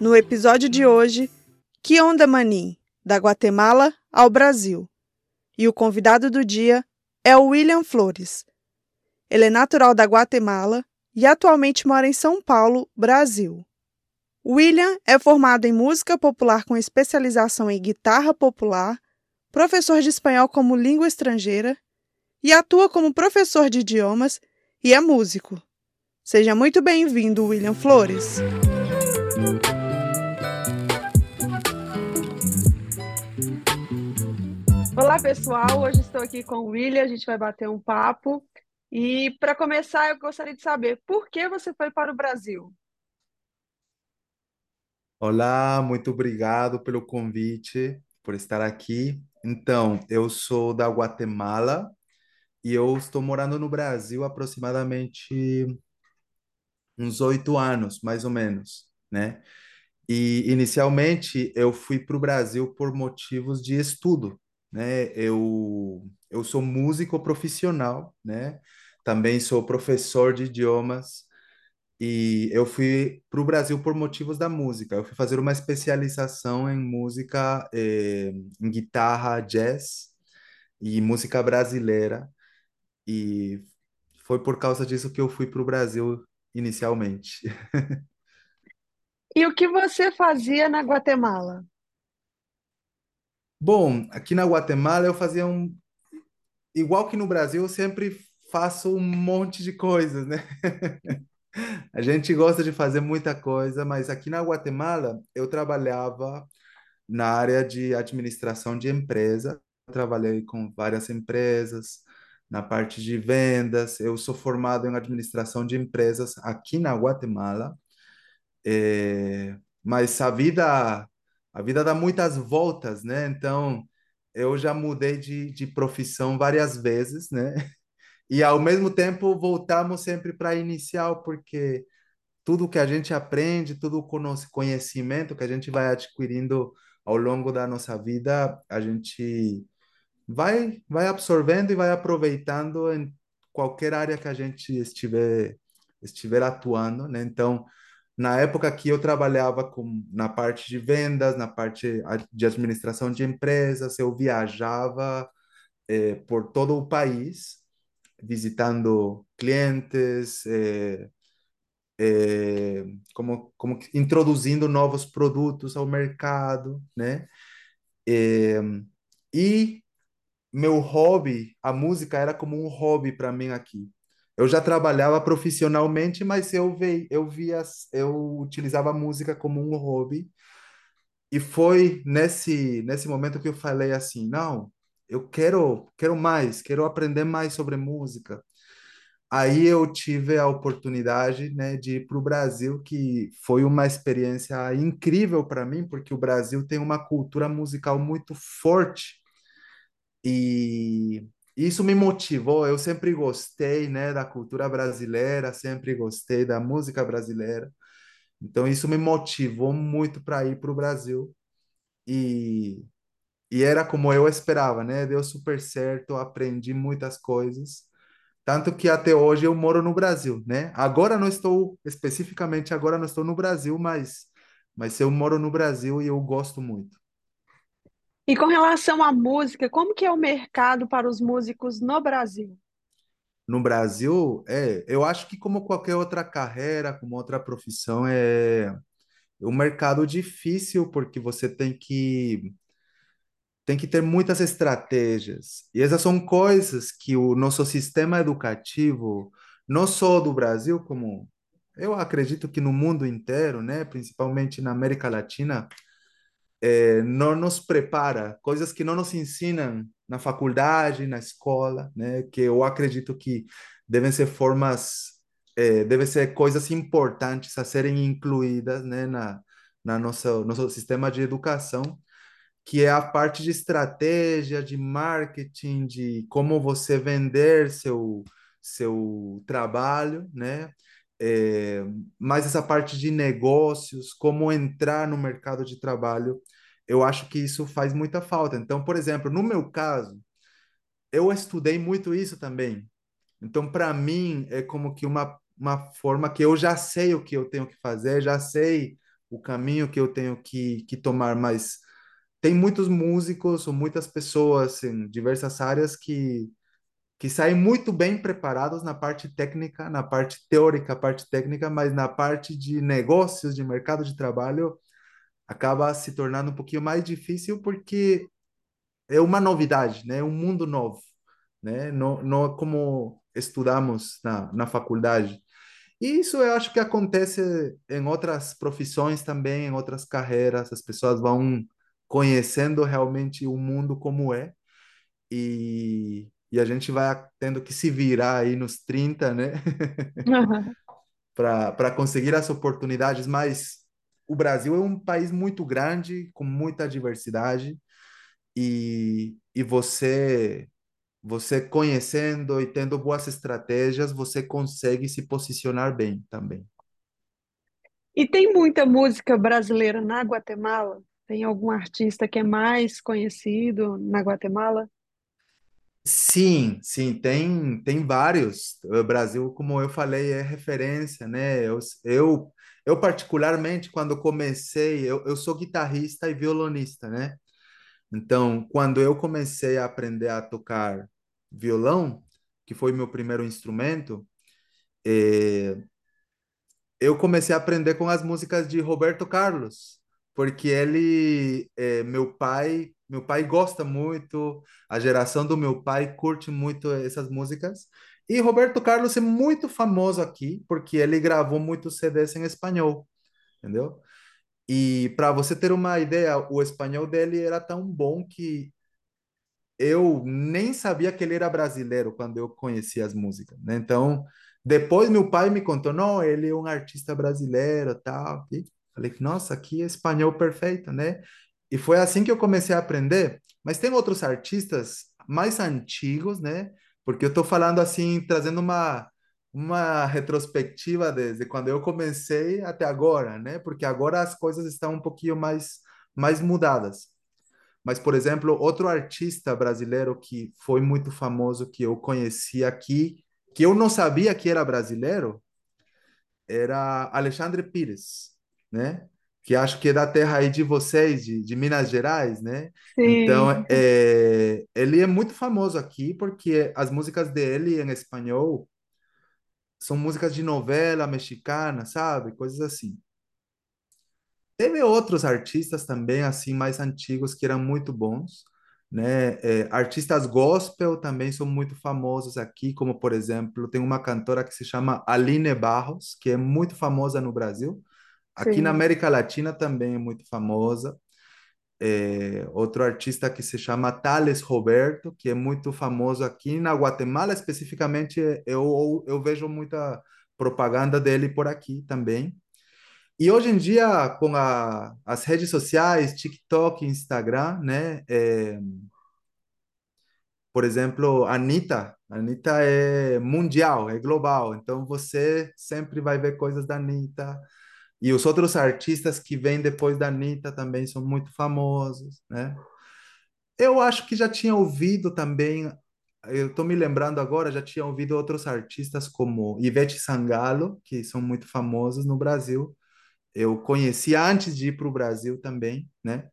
No episódio de hoje, Que Onda Manim, da Guatemala ao Brasil. E o convidado do dia é o William Flores. Ele é natural da Guatemala e atualmente mora em São Paulo, Brasil. William é formado em música popular com especialização em guitarra popular, professor de espanhol como língua estrangeira e atua como professor de idiomas e é músico. Seja muito bem-vindo, William Flores. Olá, pessoal. Hoje estou aqui com o William. A gente vai bater um papo. E para começar, eu gostaria de saber por que você foi para o Brasil? Olá, muito obrigado pelo convite, por estar aqui. Então, eu sou da Guatemala e eu estou morando no Brasil aproximadamente uns oito anos, mais ou menos, né? E inicialmente eu fui para o Brasil por motivos de estudo, né? Eu, eu sou músico profissional, né? Também sou professor de idiomas e eu fui para o Brasil por motivos da música. Eu fui fazer uma especialização em música, eh, em guitarra jazz e música brasileira. E foi por causa disso que eu fui para o Brasil inicialmente. E o que você fazia na Guatemala? Bom, aqui na Guatemala eu fazia um. Igual que no Brasil, eu sempre faço um monte de coisas, né? A gente gosta de fazer muita coisa, mas aqui na Guatemala eu trabalhava na área de administração de empresa. Trabalhei com várias empresas, na parte de vendas. Eu sou formado em administração de empresas aqui na Guatemala. É, mas a vida a vida dá muitas voltas, né? Então, eu já mudei de, de profissão várias vezes, né? E ao mesmo tempo voltamos sempre para inicial, porque tudo que a gente aprende, todo o conhecimento que a gente vai adquirindo ao longo da nossa vida, a gente vai vai absorvendo e vai aproveitando em qualquer área que a gente estiver estiver atuando, né? Então, na época que eu trabalhava com, na parte de vendas, na parte de administração de empresas, eu viajava eh, por todo o país, visitando clientes, eh, eh, como, como introduzindo novos produtos ao mercado, né? e meu hobby, a música era como um hobby para mim aqui. Eu já trabalhava profissionalmente, mas eu vi, eu via, eu utilizava a música como um hobby. E foi nesse nesse momento que eu falei assim, não, eu quero quero mais, quero aprender mais sobre música. Aí eu tive a oportunidade, né, de ir para o Brasil, que foi uma experiência incrível para mim, porque o Brasil tem uma cultura musical muito forte. E isso me motivou. Eu sempre gostei, né, da cultura brasileira, sempre gostei da música brasileira. Então isso me motivou muito para ir para o Brasil. E e era como eu esperava, né? Deu super certo, aprendi muitas coisas. Tanto que até hoje eu moro no Brasil, né? Agora não estou, especificamente agora não estou no Brasil, mas, mas eu moro no Brasil e eu gosto muito. E com relação à música, como que é o mercado para os músicos no Brasil? No Brasil, é, eu acho que como qualquer outra carreira, como outra profissão, é um mercado difícil porque você tem que tem que ter muitas estratégias. E essas são coisas que o nosso sistema educativo, não só do Brasil, como eu acredito que no mundo inteiro, né, principalmente na América Latina, é, não nos prepara, coisas que não nos ensinam na faculdade, na escola, né, que eu acredito que devem ser formas, é, devem ser coisas importantes a serem incluídas, né, na, na nossa nosso sistema de educação, que é a parte de estratégia, de marketing, de como você vender seu seu trabalho, né? É, mais essa parte de negócios, como entrar no mercado de trabalho, eu acho que isso faz muita falta. Então, por exemplo, no meu caso, eu estudei muito isso também. Então, para mim, é como que uma, uma forma que eu já sei o que eu tenho que fazer, já sei o caminho que eu tenho que, que tomar, mas tem muitos músicos ou muitas pessoas em diversas áreas que, que saem muito bem preparados na parte técnica, na parte teórica, parte técnica, mas na parte de negócios, de mercado de trabalho, acaba se tornando um pouquinho mais difícil porque é uma novidade, né? É um mundo novo, né? Não, não como estudamos na, na faculdade. E isso eu acho que acontece em outras profissões também, em outras carreiras, as pessoas vão conhecendo realmente o mundo como é e, e a gente vai tendo que se virar aí nos 30, né? para conseguir as oportunidades, mas o Brasil é um país muito grande, com muita diversidade, e, e você você conhecendo e tendo boas estratégias, você consegue se posicionar bem também. E tem muita música brasileira na Guatemala? Tem algum artista que é mais conhecido na Guatemala? Sim, sim, tem, tem vários. O Brasil, como eu falei, é referência, né? Eu, eu, eu particularmente, quando comecei, eu, eu sou guitarrista e violonista, né? Então, quando eu comecei a aprender a tocar violão, que foi meu primeiro instrumento, eh, eu comecei a aprender com as músicas de Roberto Carlos, porque ele, eh, meu pai, meu pai gosta muito, a geração do meu pai curte muito essas músicas. E Roberto Carlos é muito famoso aqui, porque ele gravou muitos CDs em espanhol, entendeu? E para você ter uma ideia, o espanhol dele era tão bom que eu nem sabia que ele era brasileiro quando eu conheci as músicas, né? Então, depois meu pai me contou, não, ele é um artista brasileiro, tal. E falei, nossa, que espanhol perfeito, né? E foi assim que eu comecei a aprender. Mas tem outros artistas mais antigos, né? Porque eu estou falando assim, trazendo uma uma retrospectiva desde quando eu comecei até agora, né? Porque agora as coisas estão um pouquinho mais mais mudadas. Mas, por exemplo, outro artista brasileiro que foi muito famoso que eu conheci aqui, que eu não sabia que era brasileiro, era Alexandre Pires, né? Que acho que é da terra aí de vocês, de, de Minas Gerais, né? Sim. Então, é, ele é muito famoso aqui porque as músicas dele em espanhol são músicas de novela mexicana, sabe? Coisas assim. Teve outros artistas também, assim, mais antigos, que eram muito bons, né? É, artistas gospel também são muito famosos aqui, como, por exemplo, tem uma cantora que se chama Aline Barros, que é muito famosa no Brasil. Aqui na Sim. América Latina também é muito famosa. É, outro artista que se chama Thales Roberto, que é muito famoso aqui na Guatemala, especificamente, eu, eu vejo muita propaganda dele por aqui também. E hoje em dia, com a, as redes sociais, TikTok, Instagram, né? É, por exemplo, a Anitta. A Anitta é mundial, é global. Então, você sempre vai ver coisas da Anitta. E os outros artistas que vêm depois da Anitta também são muito famosos, né? Eu acho que já tinha ouvido também, eu estou me lembrando agora, já tinha ouvido outros artistas como Ivete Sangalo, que são muito famosos no Brasil. Eu conheci antes de ir para o Brasil também, né?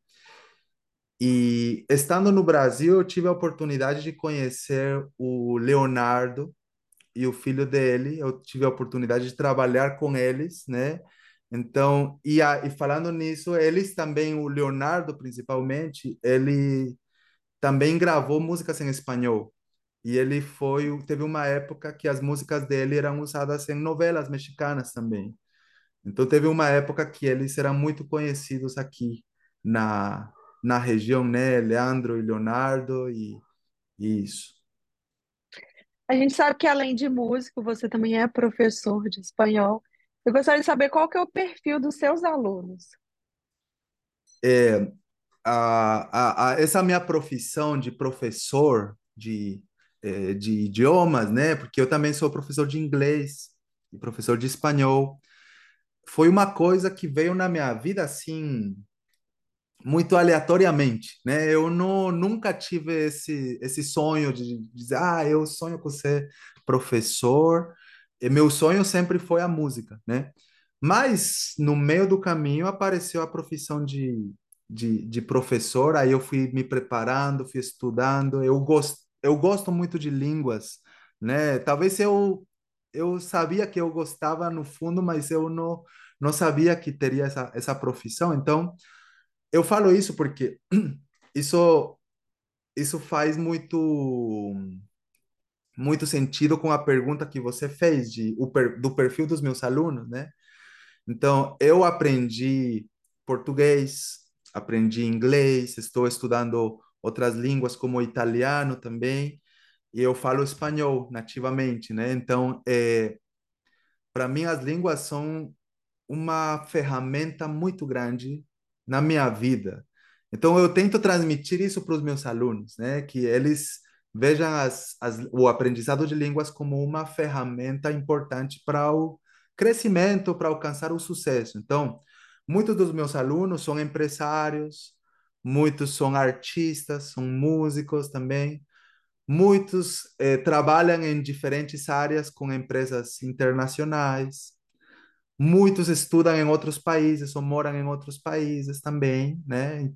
E estando no Brasil, eu tive a oportunidade de conhecer o Leonardo e o filho dele. Eu tive a oportunidade de trabalhar com eles, né? Então, e, a, e falando nisso, eles também, o Leonardo principalmente, ele também gravou músicas em espanhol. E ele foi, teve uma época que as músicas dele eram usadas em novelas mexicanas também. Então teve uma época que eles eram muito conhecidos aqui na, na região, né? Leandro e Leonardo e, e isso. A gente sabe que além de músico, você também é professor de espanhol. Eu gostaria de saber qual que é o perfil dos seus alunos. é, a, a, a, essa minha profissão de professor de, é, de idiomas, né? Porque eu também sou professor de inglês e professor de espanhol. Foi uma coisa que veio na minha vida assim muito aleatoriamente, né? Eu não, nunca tive esse, esse sonho de dizer, ah, eu sonho com ser professor. Meu sonho sempre foi a música, né? Mas no meio do caminho apareceu a profissão de, de, de professor, aí eu fui me preparando, fui estudando. Eu gosto, eu gosto muito de línguas, né? Talvez eu eu sabia que eu gostava no fundo, mas eu não não sabia que teria essa essa profissão. Então, eu falo isso porque isso isso faz muito muito sentido com a pergunta que você fez de per, do perfil dos meus alunos, né? Então, eu aprendi português, aprendi inglês, estou estudando outras línguas como italiano também, e eu falo espanhol nativamente, né? Então, é, para mim as línguas são uma ferramenta muito grande na minha vida. Então, eu tento transmitir isso para os meus alunos, né? Que eles vejam as, as, o aprendizado de línguas como uma ferramenta importante para o crescimento, para alcançar o sucesso. Então, muitos dos meus alunos são empresários, muitos são artistas, são músicos também. Muitos eh, trabalham em diferentes áreas com empresas internacionais. Muitos estudam em outros países ou moram em outros países também, né?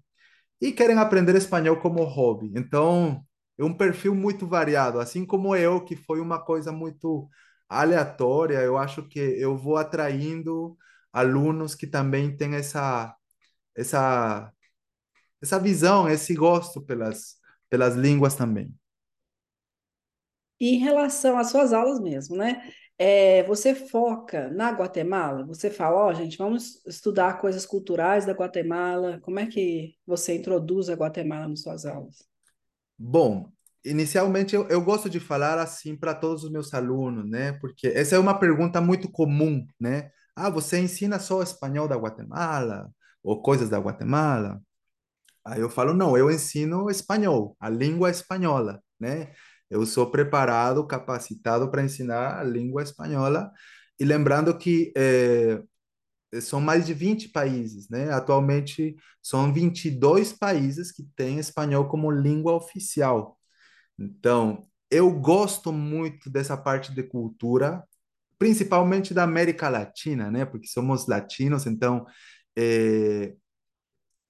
E querem aprender espanhol como hobby. Então, é um perfil muito variado, assim como eu, que foi uma coisa muito aleatória. Eu acho que eu vou atraindo alunos que também têm essa essa essa visão, esse gosto pelas pelas línguas também. E em relação às suas aulas mesmo, né? É, você foca na Guatemala? Você fala, ó, oh, gente, vamos estudar coisas culturais da Guatemala. Como é que você introduz a Guatemala nas suas aulas? Bom, inicialmente eu, eu gosto de falar assim para todos os meus alunos, né? Porque essa é uma pergunta muito comum, né? Ah, você ensina só espanhol da Guatemala ou coisas da Guatemala? Aí eu falo, não, eu ensino espanhol, a língua espanhola, né? Eu sou preparado, capacitado para ensinar a língua espanhola. E lembrando que é, são mais de 20 países, né? Atualmente são 22 países que têm espanhol como língua oficial. Então, eu gosto muito dessa parte de cultura, principalmente da América Latina, né? Porque somos latinos, então é,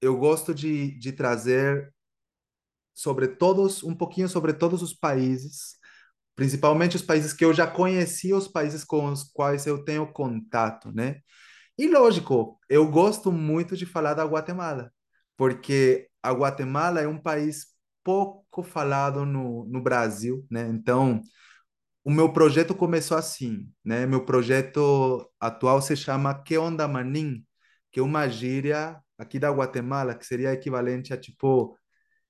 eu gosto de, de trazer sobre todos, um pouquinho sobre todos os países, principalmente os países que eu já conheci, os países com os quais eu tenho contato, né? E lógico, eu gosto muito de falar da Guatemala, porque a Guatemala é um país pouco falado no, no Brasil, né? Então, o meu projeto começou assim, né? Meu projeto atual se chama Que Onda Manin, que é uma gíria aqui da Guatemala, que seria equivalente a tipo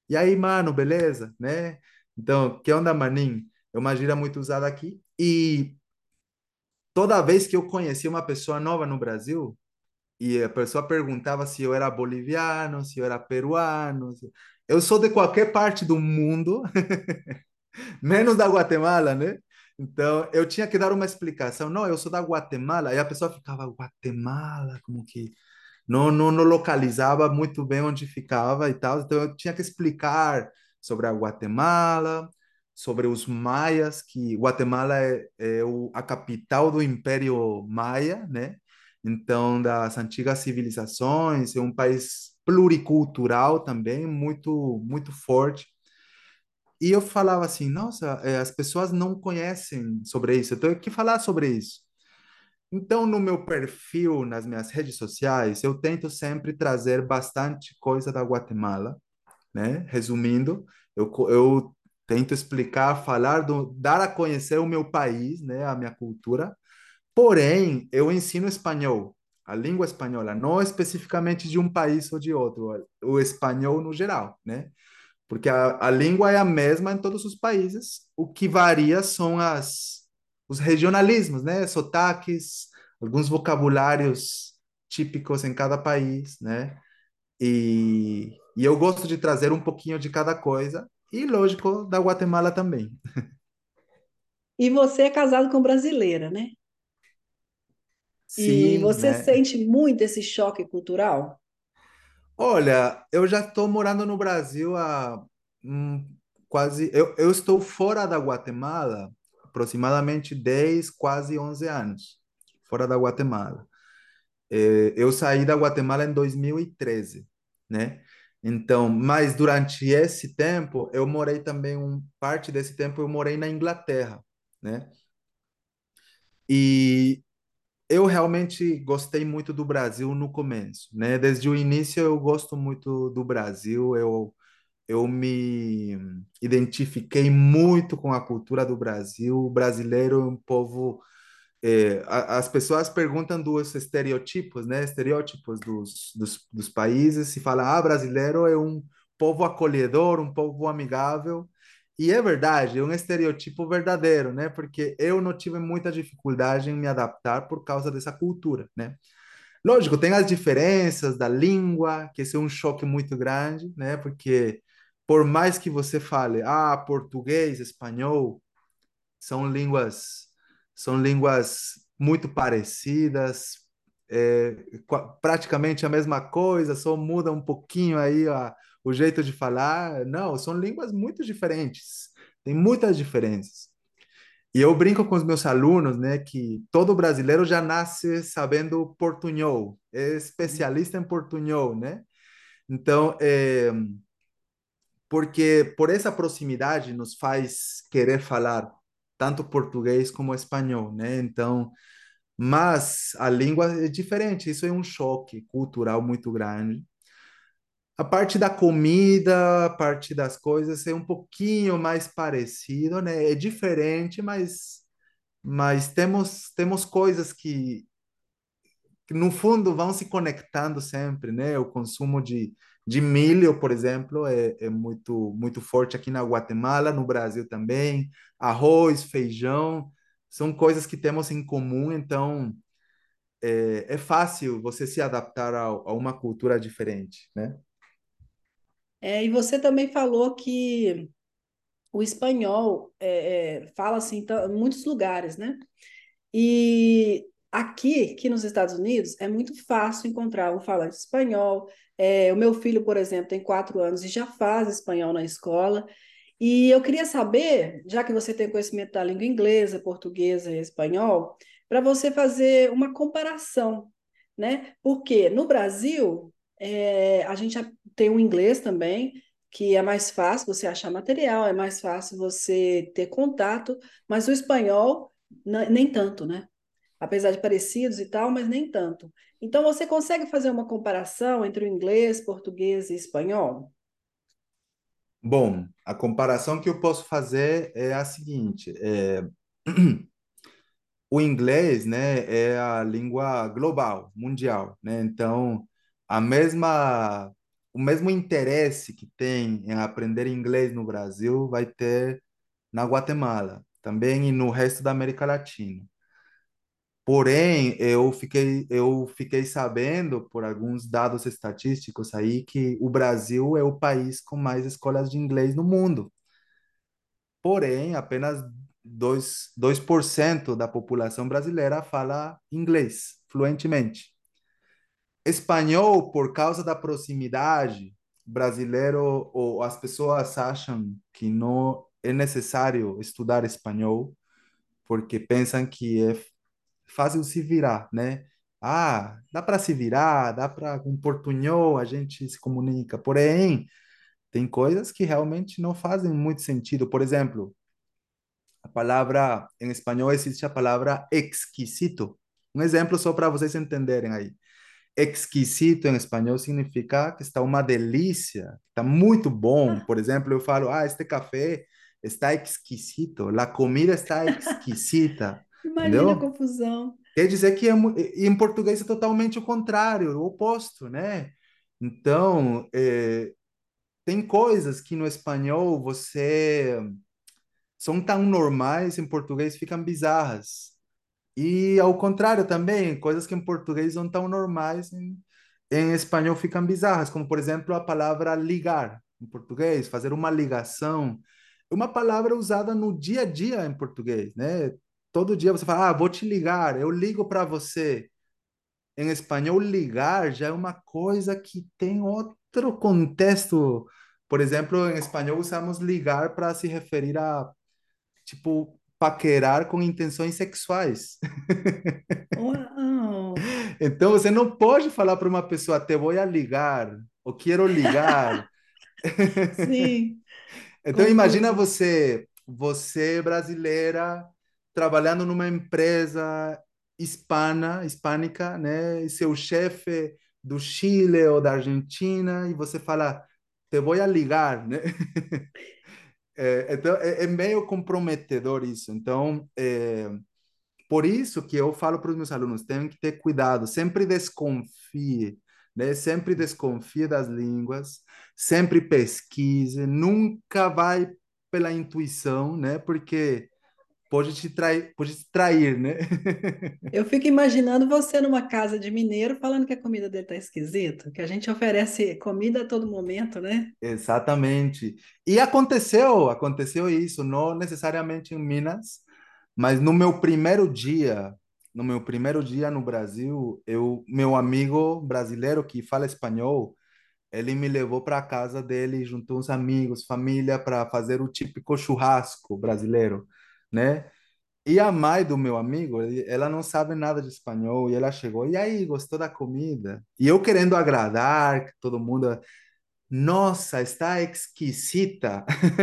e aí, mano, beleza? Né? Então, que onda, maninho? É uma gíria muito usada aqui. E toda vez que eu conhecia uma pessoa nova no Brasil, e a pessoa perguntava se eu era boliviano, se eu era peruano, se... eu sou de qualquer parte do mundo, menos da Guatemala, né? Então, eu tinha que dar uma explicação. Não, eu sou da Guatemala. E a pessoa ficava, Guatemala, como que não, não, não localizava muito bem onde ficava e tal, então eu tinha que explicar sobre a Guatemala, sobre os maias, que Guatemala é, é o, a capital do Império Maia, né? Então, das antigas civilizações, é um país pluricultural também, muito, muito forte. E eu falava assim, nossa, é, as pessoas não conhecem sobre isso, eu tenho que falar sobre isso. Então, no meu perfil, nas minhas redes sociais, eu tento sempre trazer bastante coisa da Guatemala, né? Resumindo, eu, eu tento explicar, falar, do, dar a conhecer o meu país, né? A minha cultura. Porém, eu ensino espanhol, a língua espanhola, não especificamente de um país ou de outro, o espanhol no geral, né? Porque a, a língua é a mesma em todos os países, o que varia são as os regionalismos, né? Sotaques, alguns vocabulários típicos em cada país, né? E, e eu gosto de trazer um pouquinho de cada coisa, e lógico, da Guatemala também. E você é casado com brasileira, né? E Sim, você né? sente muito esse choque cultural? Olha, eu já estou morando no Brasil há hum, quase. Eu, eu estou fora da Guatemala aproximadamente 10, quase 11 anos. Fora da Guatemala. Eh, Eu saí da Guatemala em 2013, né? Então, mas durante esse tempo, eu morei também um parte desse tempo eu morei na Inglaterra, né? E eu realmente gostei muito do Brasil no começo, né? Desde o início eu gosto muito do Brasil, eu eu me identifiquei muito com a cultura do Brasil. O brasileiro é um povo a- as pessoas perguntam dos estereotipos, né? Estereótipos dos, dos, dos países. Se fala, ah, brasileiro é um povo acolhedor, um povo amigável. E é verdade, é um estereotipo verdadeiro, né? Porque eu não tive muita dificuldade em me adaptar por causa dessa cultura, né? Lógico, tem as diferenças da língua, que esse é um choque muito grande, né? Porque por mais que você fale, ah, português, espanhol, são línguas são línguas muito parecidas, é, praticamente a mesma coisa, só muda um pouquinho aí a, o jeito de falar. Não, são línguas muito diferentes, tem muitas diferenças. E eu brinco com os meus alunos, né, que todo brasileiro já nasce sabendo portunhol, é especialista em portunhol, né? Então, é, porque por essa proximidade nos faz querer falar tanto português como espanhol, né? Então, mas a língua é diferente, isso é um choque cultural muito grande. A parte da comida, a parte das coisas é um pouquinho mais parecido, né? É diferente, mas mas temos temos coisas que no fundo vão se conectando sempre, né? O consumo de, de milho, por exemplo, é, é muito muito forte aqui na Guatemala, no Brasil também. Arroz, feijão, são coisas que temos em comum, então é, é fácil você se adaptar a, a uma cultura diferente, né? É, e você também falou que o espanhol é, é, fala assim em muitos lugares, né? E aqui, aqui nos Estados Unidos, é muito fácil encontrar um falante espanhol. É, o meu filho, por exemplo, tem quatro anos e já faz espanhol na escola. E eu queria saber, já que você tem conhecimento da língua inglesa, portuguesa e espanhol, para você fazer uma comparação, né? Porque no Brasil, é, a gente tem o inglês também, que é mais fácil você achar material, é mais fácil você ter contato, mas o espanhol, n- nem tanto, né? Apesar de parecidos e tal, mas nem tanto. Então, você consegue fazer uma comparação entre o inglês, português e espanhol? Bom, a comparação que eu posso fazer é a seguinte: é, o inglês, né, é a língua global, mundial, né? Então, a mesma, o mesmo interesse que tem em aprender inglês no Brasil vai ter na Guatemala, também e no resto da América Latina. Porém, eu fiquei, eu fiquei sabendo por alguns dados estatísticos aí que o Brasil é o país com mais escolas de inglês no mundo. Porém, apenas dois dois por cento da população brasileira fala inglês fluentemente. Espanhol, por causa da proximidade, brasileiro ou as pessoas acham que não é necessário estudar espanhol, porque pensam que é fácil se virar, né? Ah, dá para se virar, dá para com portunhol a gente se comunica. Porém, tem coisas que realmente não fazem muito sentido. Por exemplo, a palavra, em espanhol existe a palavra exquisito. Um exemplo só para vocês entenderem aí. Exquisito em espanhol significa que está uma delícia, está muito bom. Por exemplo, eu falo, ah, este café está exquisito, a comida está exquisita, Imagina a entendeu? confusão. Quer dizer que é em português é totalmente o contrário, o oposto, né? Então, é, tem coisas que no espanhol você são tão normais, em português ficam bizarras. E ao contrário também, coisas que em português são tão normais, em, em espanhol ficam bizarras, como por exemplo a palavra ligar em português, fazer uma ligação, é uma palavra usada no dia a dia em português, né? Todo dia você fala, ah, vou te ligar, eu ligo para você. Em espanhol, ligar já é uma coisa que tem outro contexto. Por exemplo, em espanhol usamos ligar para se referir a, tipo, paquerar com intenções sexuais. Uau! Então você não pode falar para uma pessoa, te vou ligar, ou quero ligar. Sim, Então imagina confuso. você, você brasileira, trabalhando numa empresa hispana, hispânica, né? E seu chefe do Chile ou da Argentina, e você fala, te vou ligar, né? É, então é, é meio comprometedor isso. Então, é, por isso que eu falo para os meus alunos, tem que ter cuidado, sempre desconfie, né? Sempre desconfie das línguas, sempre pesquise, nunca vai pela intuição, né? Porque pode te trair, pode te trair, né? Eu fico imaginando você numa casa de mineiro falando que a comida dele tá esquisita, que a gente oferece comida a todo momento, né? Exatamente. E aconteceu, aconteceu isso, não necessariamente em Minas, mas no meu primeiro dia, no meu primeiro dia no Brasil, eu, meu amigo brasileiro que fala espanhol, ele me levou para a casa dele, juntou uns amigos, família, para fazer o típico churrasco brasileiro, né? E a mãe do meu amigo, ela não sabe nada de espanhol, e ela chegou, e aí, gostou da comida? E eu querendo agradar, todo mundo, nossa, está exquisita.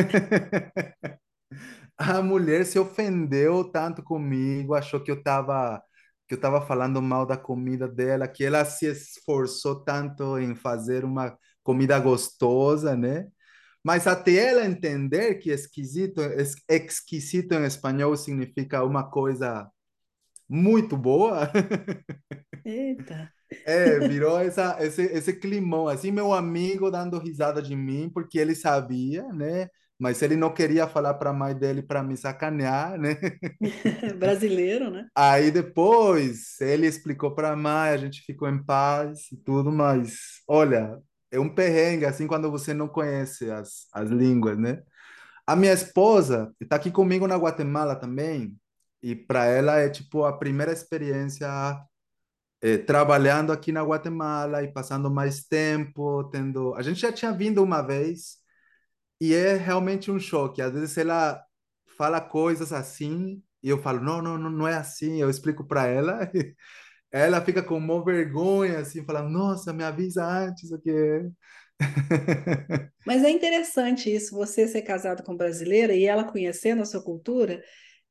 A mulher se ofendeu tanto comigo, achou que eu estava que eu estava falando mal da comida dela, que ela se esforçou tanto em fazer uma comida gostosa, né? Mas até ela entender que esquisito, es- exquisito em espanhol significa uma coisa muito boa, Eita. é, virou essa, esse, esse climão, assim, meu amigo dando risada de mim, porque ele sabia, né? Mas ele não queria falar para a mãe dele para me sacanear, né? Brasileiro, né? Aí depois ele explicou para a mãe, a gente ficou em paz e tudo, mas olha, é um perrengue assim quando você não conhece as, as línguas, né? A minha esposa está aqui comigo na Guatemala também, e para ela é tipo a primeira experiência eh, trabalhando aqui na Guatemala e passando mais tempo, tendo. A gente já tinha vindo uma vez e é realmente um choque. Às vezes ela fala coisas assim e eu falo, não, não, não, não é assim. Eu explico para ela, ela fica com uma vergonha, assim, falando, nossa, me avisa antes, o que é. Mas é interessante isso, você ser casado com brasileira e ela conhecendo a sua cultura,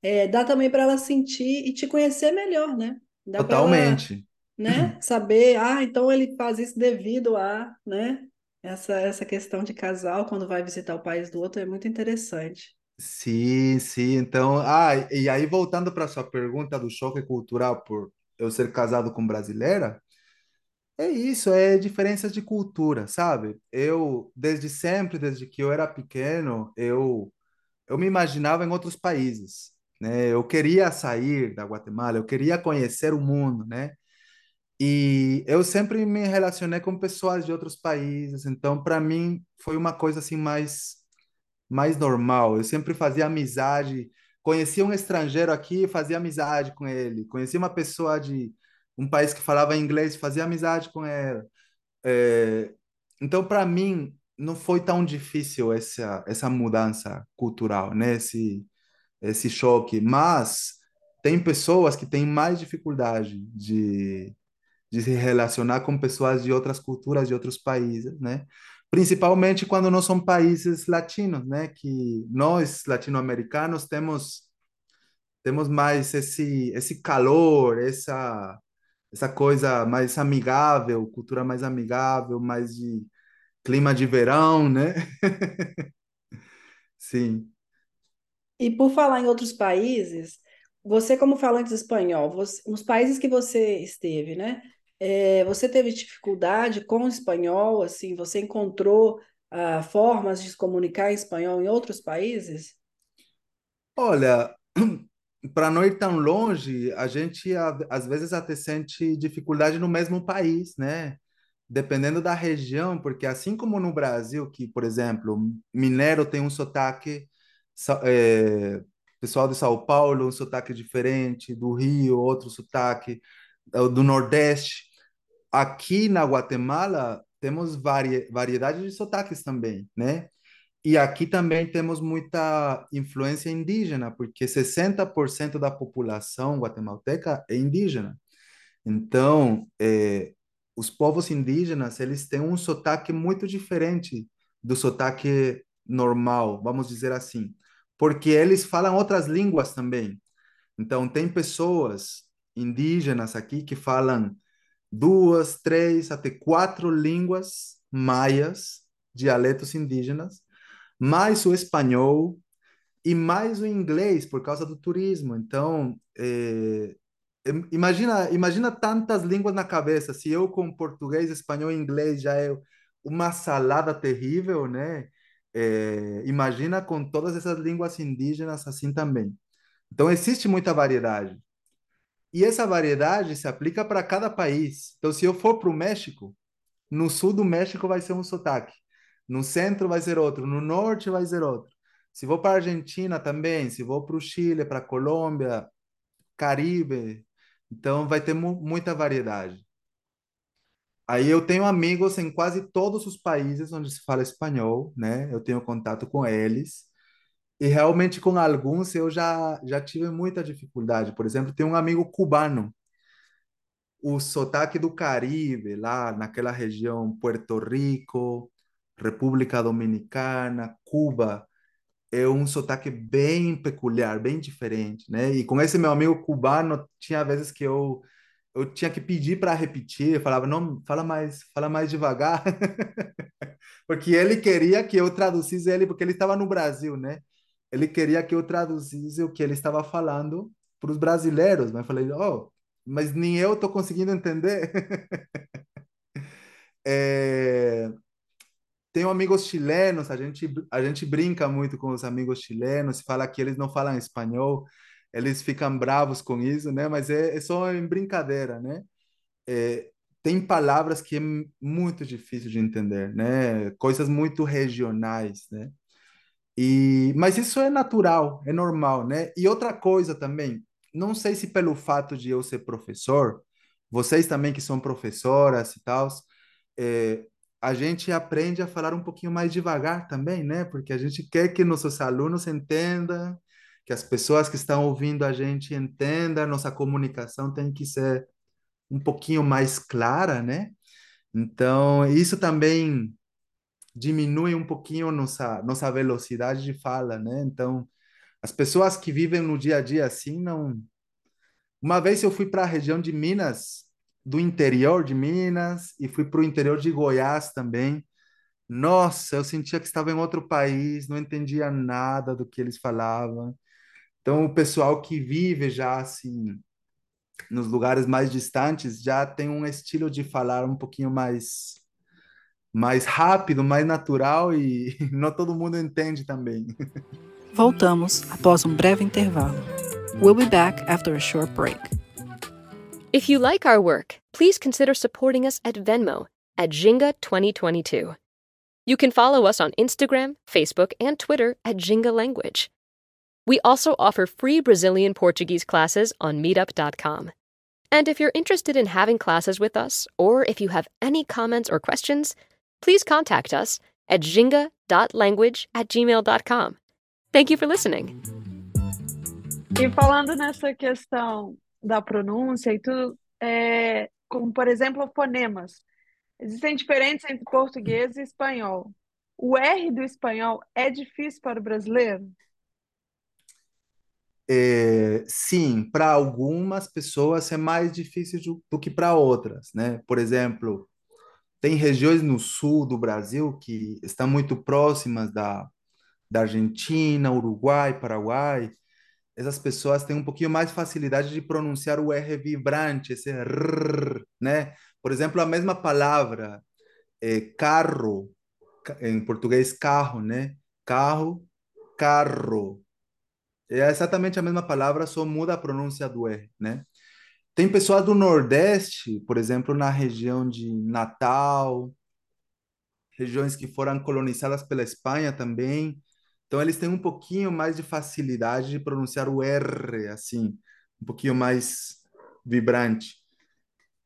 é, dá também para ela sentir e te conhecer melhor, né? Dá para ela, Totalmente. né, saber, ah, então ele faz isso devido a, né? Essa, essa questão de casal quando vai visitar o país do outro é muito interessante. Sim, sim. Então, ah, e aí voltando para sua pergunta do choque cultural por eu ser casado com brasileira, é isso, é diferenças de cultura, sabe? Eu, desde sempre, desde que eu era pequeno, eu eu me imaginava em outros países, né? Eu queria sair da Guatemala, eu queria conhecer o mundo, né? E eu sempre me relacionei com pessoas de outros países, então para mim foi uma coisa assim mais mais normal. Eu sempre fazia amizade, conhecia um estrangeiro aqui, fazia amizade com ele. Conhecia uma pessoa de um país que falava inglês, fazia amizade com ela. É, então, para mim, não foi tão difícil essa essa mudança cultural, né? Esse esse choque. Mas tem pessoas que têm mais dificuldade de de se relacionar com pessoas de outras culturas, de outros países, né? Principalmente quando não são países latinos, né? Que nós, latino-americanos, temos temos mais esse esse calor, essa essa coisa mais amigável, cultura mais amigável, mais de clima de verão, né? Sim. E por falar em outros países, você como falante espanhol, você- nos países que você esteve, né? É, você teve dificuldade com o espanhol, assim, você encontrou ah, formas de se comunicar em espanhol em outros países? Olha, para não ir tão longe, a gente às vezes até sente dificuldade no mesmo país, né? dependendo da região, porque assim como no Brasil, que, por exemplo, mineiro tem um sotaque, é, pessoal de São Paulo, um sotaque diferente, do Rio, outro sotaque, do Nordeste. Aqui na Guatemala, temos vari, variedade de sotaques também, né? E aqui também temos muita influência indígena, porque 60% da população guatemalteca é indígena. Então, é, os povos indígenas, eles têm um sotaque muito diferente do sotaque normal, vamos dizer assim, porque eles falam outras línguas também. Então, tem pessoas indígenas aqui que falam duas, três, até quatro línguas maias, dialetos indígenas, mais o espanhol e mais o inglês por causa do turismo. Então, é, imagina, imagina tantas línguas na cabeça. Se eu com português, espanhol e inglês já é uma salada terrível, né? É, imagina com todas essas línguas indígenas assim também. Então, existe muita variedade. E essa variedade se aplica para cada país. Então, se eu for para o México, no sul do México vai ser um sotaque. No centro vai ser outro, no norte vai ser outro. Se vou para a Argentina também, se vou para o Chile, para a Colômbia, Caribe, então vai ter mu muita variedade. Aí eu tenho amigos em quase todos os países onde se fala espanhol, né? Eu tenho contato com eles. E realmente com alguns eu já já tive muita dificuldade. Por exemplo, tem um amigo cubano o sotaque do Caribe, lá naquela região, Puerto Rico, República Dominicana, Cuba, é um sotaque bem peculiar, bem diferente, né? E com esse meu amigo cubano, tinha vezes que eu eu tinha que pedir para repetir, falava, não, fala mais, fala mais devagar, porque ele queria que eu traduzisse ele, porque ele estava no Brasil, né? Ele queria que eu traduzisse o que ele estava falando para os brasileiros, mas eu falei, oh, mas nem eu estou conseguindo entender. é, tenho amigos chilenos, a gente, a gente brinca muito com os amigos chilenos, fala que eles não falam espanhol, eles ficam bravos com isso, né? Mas é, é só em brincadeira, né? É, tem palavras que é muito difícil de entender, né? Coisas muito regionais, né? E, mas isso é natural, é normal, né? E outra coisa também, não sei se pelo fato de eu ser professor, vocês também que são professoras e tal, é, a gente aprende a falar um pouquinho mais devagar também, né? Porque a gente quer que nossos alunos entendam, que as pessoas que estão ouvindo a gente entendam, nossa comunicação tem que ser um pouquinho mais clara, né? Então, isso também diminui um pouquinho nossa nossa velocidade de fala, né? Então, as pessoas que vivem no dia a dia assim não Uma vez eu fui para a região de Minas do interior de Minas e fui para o interior de Goiás também. Nossa, eu sentia que estava em outro país, não entendia nada do que eles falavam. Então, o pessoal que vive já assim nos lugares mais distantes já tem um estilo de falar um pouquinho mais mais rápido, mais natural e não todo mundo entende também. Voltamos após um breve intervalo. We'll be back after a short break. If you like our work, please consider supporting us at Venmo at Jinga 2022. You can follow us on Instagram, Facebook, and Twitter at Jinga Language. We also offer free Brazilian Portuguese classes on meetup.com. And if you're interested in having classes with us, or if you have any comments or questions, please contact us at jinga.language at gmail.com. Thank you for listening. E falando nessa questão da pronúncia e tudo, é, como por exemplo fonemas. Existem diferenças entre português e espanhol. O R do espanhol é difícil para o brasileiro? É, sim, para algumas pessoas é mais difícil do, do que para outras, né? Por exemplo, tem regiões no sul do Brasil que estão muito próximas da, da Argentina, Uruguai, Paraguai, essas pessoas têm um pouquinho mais facilidade de pronunciar o R vibrante, esse R, né? Por exemplo, a mesma palavra é, carro, em português carro, né? Carro, carro. É exatamente a mesma palavra, só muda a pronúncia do R, né? Tem pessoas do Nordeste, por exemplo, na região de Natal, regiões que foram colonizadas pela Espanha também. Então, eles têm um pouquinho mais de facilidade de pronunciar o R, assim, um pouquinho mais vibrante.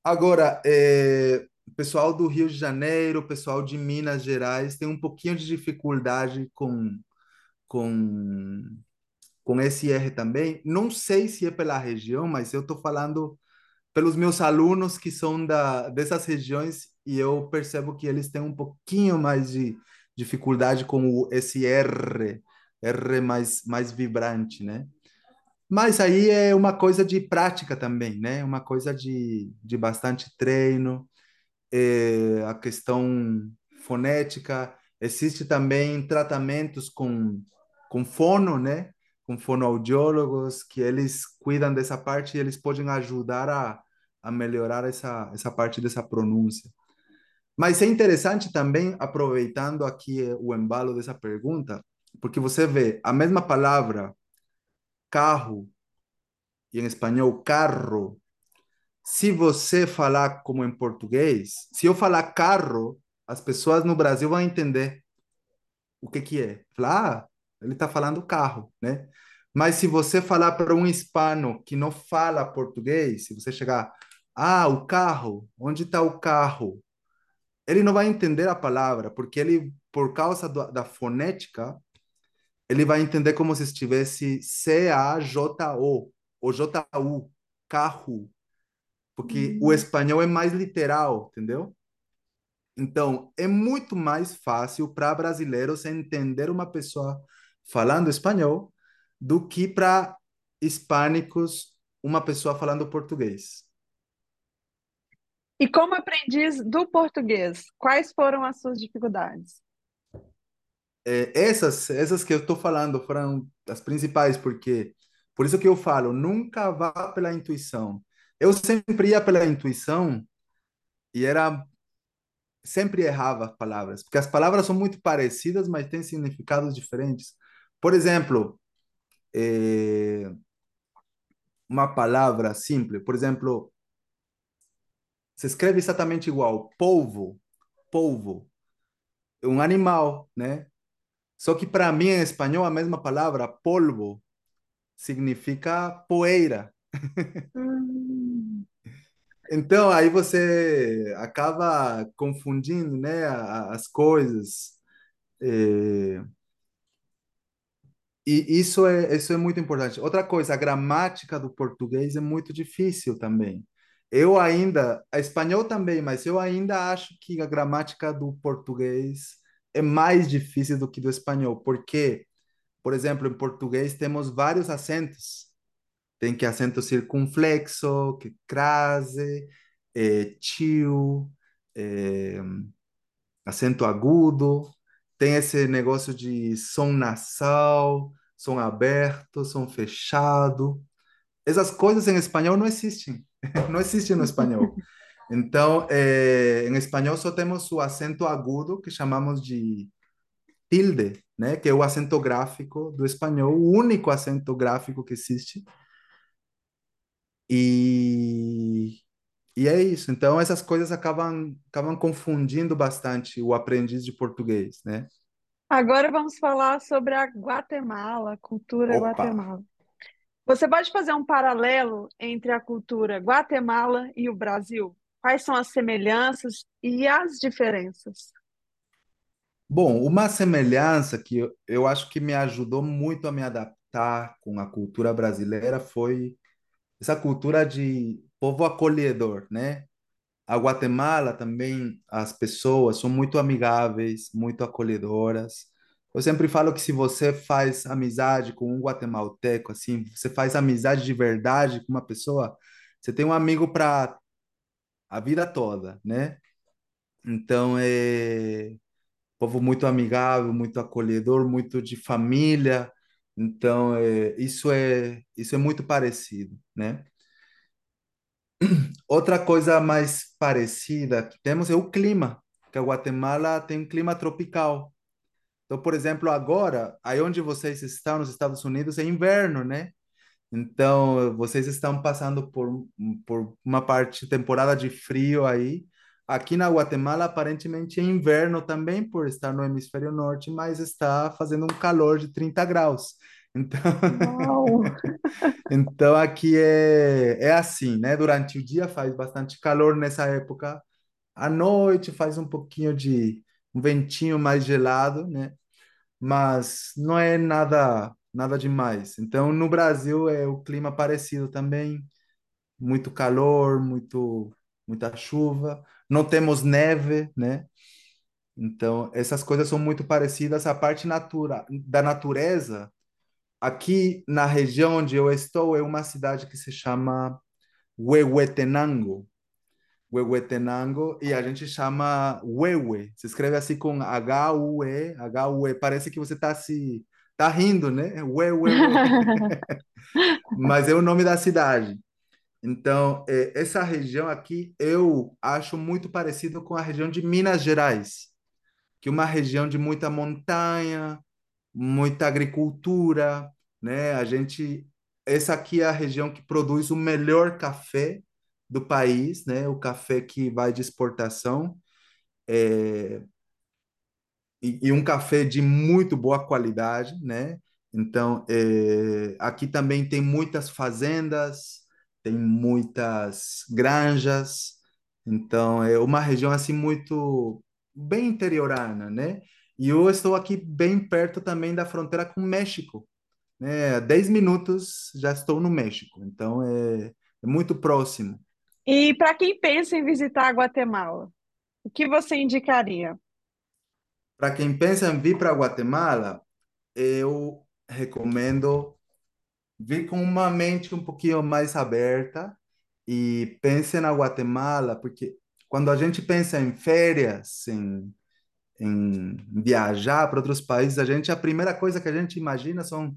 Agora, é, pessoal do Rio de Janeiro, pessoal de Minas Gerais tem um pouquinho de dificuldade com, com, com esse R também. Não sei se é pela região, mas eu estou falando pelos meus alunos que são da, dessas regiões e eu percebo que eles têm um pouquinho mais de dificuldade com o, esse R, R mais, mais vibrante, né? Mas aí é uma coisa de prática também, né? Uma coisa de, de bastante treino, é, a questão fonética. Existe também tratamentos com, com fono, né? Com fonoaudiólogos, que eles cuidam dessa parte e eles podem ajudar a, a melhorar essa, essa parte dessa pronúncia. Mas é interessante também, aproveitando aqui o embalo dessa pergunta, porque você vê a mesma palavra carro e em espanhol carro. Se você falar como em português, se eu falar carro, as pessoas no Brasil vão entender o que que é. Falar, ah, ele está falando carro, né? Mas se você falar para um hispano que não fala português, se você chegar, ah, o carro, onde está o carro? Ele não vai entender a palavra, porque ele, por causa do, da fonética, ele vai entender como se estivesse C-A-J-O, ou J-U, carro. Porque o espanhol é mais literal, entendeu? Então, é muito mais fácil para brasileiros entender uma pessoa falando espanhol do que para hispânicos uma pessoa falando português. E como aprendiz do português, quais foram as suas dificuldades? É, essas, essas que eu estou falando foram as principais, porque por isso que eu falo, nunca vá pela intuição. Eu sempre ia pela intuição e era sempre errava as palavras, porque as palavras são muito parecidas, mas têm significados diferentes. Por exemplo, é, uma palavra simples, por exemplo, se escreve exatamente igual, polvo, polvo, um animal, né? Só que para mim em espanhol a mesma palavra, polvo, significa poeira. Hum. Então aí você acaba confundindo, né, as coisas. É... E isso é, isso é muito importante. Outra coisa, a gramática do português é muito difícil também. Eu ainda, espanhol também, mas eu ainda acho que a gramática do português é mais difícil do que do espanhol, porque, por exemplo, em português temos vários acentos. Tem que acento circunflexo, que crase, é, tio, é, acento agudo. Tem esse negócio de som nasal, som aberto, som fechado. Essas coisas em espanhol não existem. não existem no espanhol. Então, é, em espanhol só temos o acento agudo, que chamamos de tilde, né? que é o acento gráfico do espanhol, o único acento gráfico que existe. E, e é isso. Então, essas coisas acabam, acabam confundindo bastante o aprendiz de português, né? Agora vamos falar sobre a Guatemala, a cultura Opa. Guatemala. Você pode fazer um paralelo entre a cultura Guatemala e o Brasil? Quais são as semelhanças e as diferenças? Bom, uma semelhança que eu, eu acho que me ajudou muito a me adaptar com a cultura brasileira foi essa cultura de povo acolhedor, né? A Guatemala também, as pessoas são muito amigáveis, muito acolhedoras. Eu sempre falo que se você faz amizade com um guatemalteco, assim, você faz amizade de verdade com uma pessoa, você tem um amigo para a vida toda, né? Então é povo muito amigável, muito acolhedor, muito de família. Então é, isso é isso é muito parecido, né? Outra coisa mais parecida que temos é o clima, que a Guatemala tem um clima tropical. Então, por exemplo, agora, aí onde vocês estão, nos Estados Unidos, é inverno, né? Então, vocês estão passando por, por uma parte temporada de frio aí. Aqui na Guatemala, aparentemente é inverno também, por estar no hemisfério norte, mas está fazendo um calor de 30 graus. Então, então aqui é, é assim, né? Durante o dia faz bastante calor nessa época. À noite faz um pouquinho de um ventinho mais gelado, né? Mas não é nada nada demais. Então, no Brasil é o clima parecido também, muito calor, muito muita chuva. Não temos neve, né? Então, essas coisas são muito parecidas. A parte natura, da natureza, aqui na região onde eu estou, é uma cidade que se chama Huehuetenango. Huehuetenango, e a gente chama Huehue. Se escreve assim com H-U-E, H-U-E. Parece que você está se tá rindo, né? Huehue, mas é o nome da cidade. Então, é, essa região aqui eu acho muito parecido com a região de Minas Gerais, que é uma região de muita montanha, muita agricultura, né? A gente, essa aqui é a região que produz o melhor café do país, né? O café que vai de exportação. É, e, e um café de muito boa qualidade, né? Então, é, aqui também tem muitas fazendas, tem muitas granjas, então é uma região assim muito bem interiorana, né? E eu estou aqui bem perto também da fronteira com o México, né? 10 minutos já estou no México, então é, é muito próximo. E para quem pensa em visitar a Guatemala, o que você indicaria? Para quem pensa em vir para Guatemala, eu recomendo vir com uma mente um pouquinho mais aberta e pense na Guatemala, porque quando a gente pensa em férias, em, em viajar para outros países, a gente a primeira coisa que a gente imagina são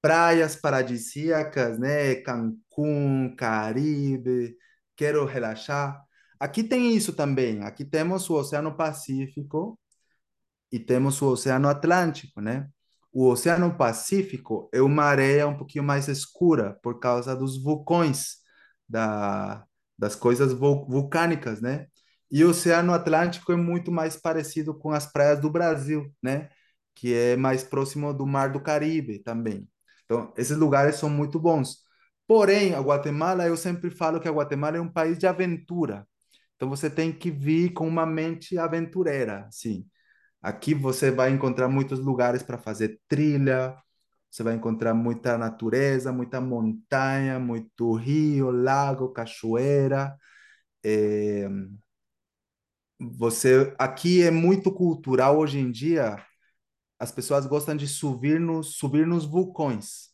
praias paradisíacas, né? Cancún, Caribe, quero relaxar. Aqui tem isso também. Aqui temos o Oceano Pacífico e temos o Oceano Atlântico, né? O Oceano Pacífico é uma areia um pouquinho mais escura por causa dos vulcões, da, das coisas vulcânicas, né? E o Oceano Atlântico é muito mais parecido com as praias do Brasil, né? Que é mais próximo do Mar do Caribe também. Então, esses lugares são muito bons. Porém, a Guatemala, eu sempre falo que a Guatemala é um país de aventura. Então, você tem que vir com uma mente aventureira, sim. Aqui você vai encontrar muitos lugares para fazer trilha, você vai encontrar muita natureza, muita montanha, muito rio, lago, cachoeira. É... Você aqui é muito cultural hoje em dia. As pessoas gostam de subir nos subir nos vulcões,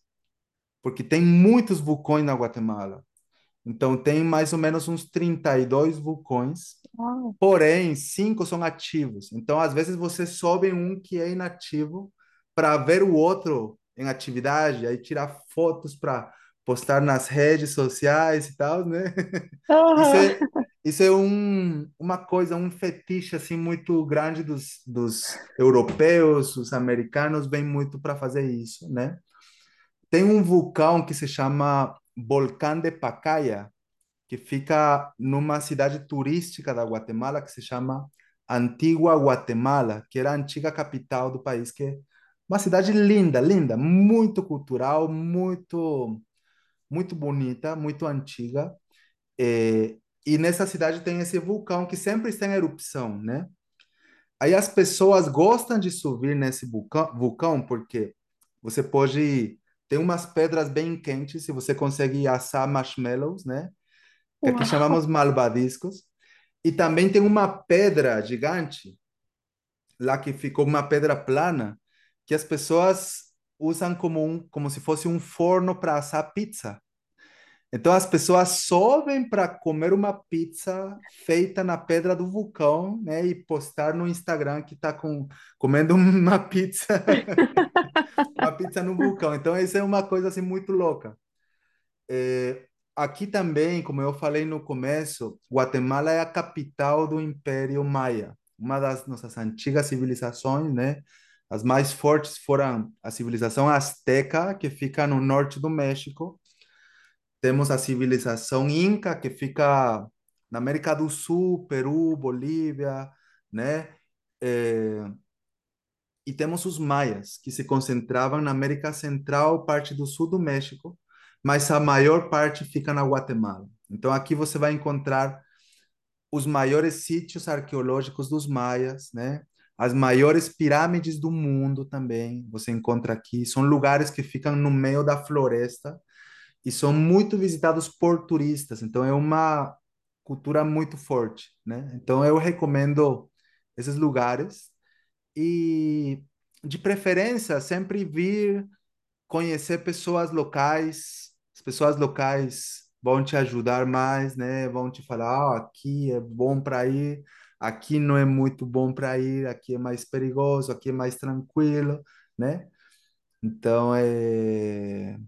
porque tem muitos vulcões na Guatemala. Então, tem mais ou menos uns 32 vulcões, Uau. porém, cinco são ativos. Então, às vezes, você sobe um que é inativo para ver o outro em atividade, aí tirar fotos para postar nas redes sociais e tal, né? Isso é, isso é um, uma coisa, um fetiche assim muito grande dos, dos europeus, os americanos vêm muito para fazer isso, né? Tem um vulcão que se chama Volcán de Pacaya, que fica numa cidade turística da Guatemala que se chama Antigua Guatemala, que era a antiga capital do país, que é uma cidade linda, linda, muito cultural, muito muito bonita, muito antiga. É, e nessa cidade tem esse vulcão que sempre está em erupção, né? Aí as pessoas gostam de subir nesse vulcão, vulcão porque você pode tem umas pedras bem quentes e você consegue assar marshmallows, né? Que aqui chamamos malvadiscos. E também tem uma pedra gigante, lá que ficou uma pedra plana, que as pessoas usam como, um, como se fosse um forno para assar pizza. Então as pessoas sobem para comer uma pizza feita na pedra do vulcão, né? E postar no Instagram que está com, comendo uma pizza uma pizza no vulcão. Então, isso é uma coisa assim muito louca. É, aqui também, como eu falei no começo, Guatemala é a capital do Império Maia, uma das nossas antigas civilizações, né? As mais fortes foram a civilização azteca, que fica no norte do México, temos a civilização Inca, que fica na América do Sul, Peru, Bolívia, né? É, e temos os maias, que se concentravam na América Central, parte do sul do México, mas a maior parte fica na Guatemala. Então aqui você vai encontrar os maiores sítios arqueológicos dos maias, né? As maiores pirâmides do mundo também você encontra aqui. São lugares que ficam no meio da floresta e são muito visitados por turistas. Então é uma cultura muito forte, né? Então eu recomendo esses lugares e de preferência sempre vir conhecer pessoas locais. As pessoas locais vão te ajudar mais, né? Vão te falar, oh, aqui é bom para ir, aqui não é muito bom para ir, aqui é mais perigoso, aqui é mais tranquilo, né? Então é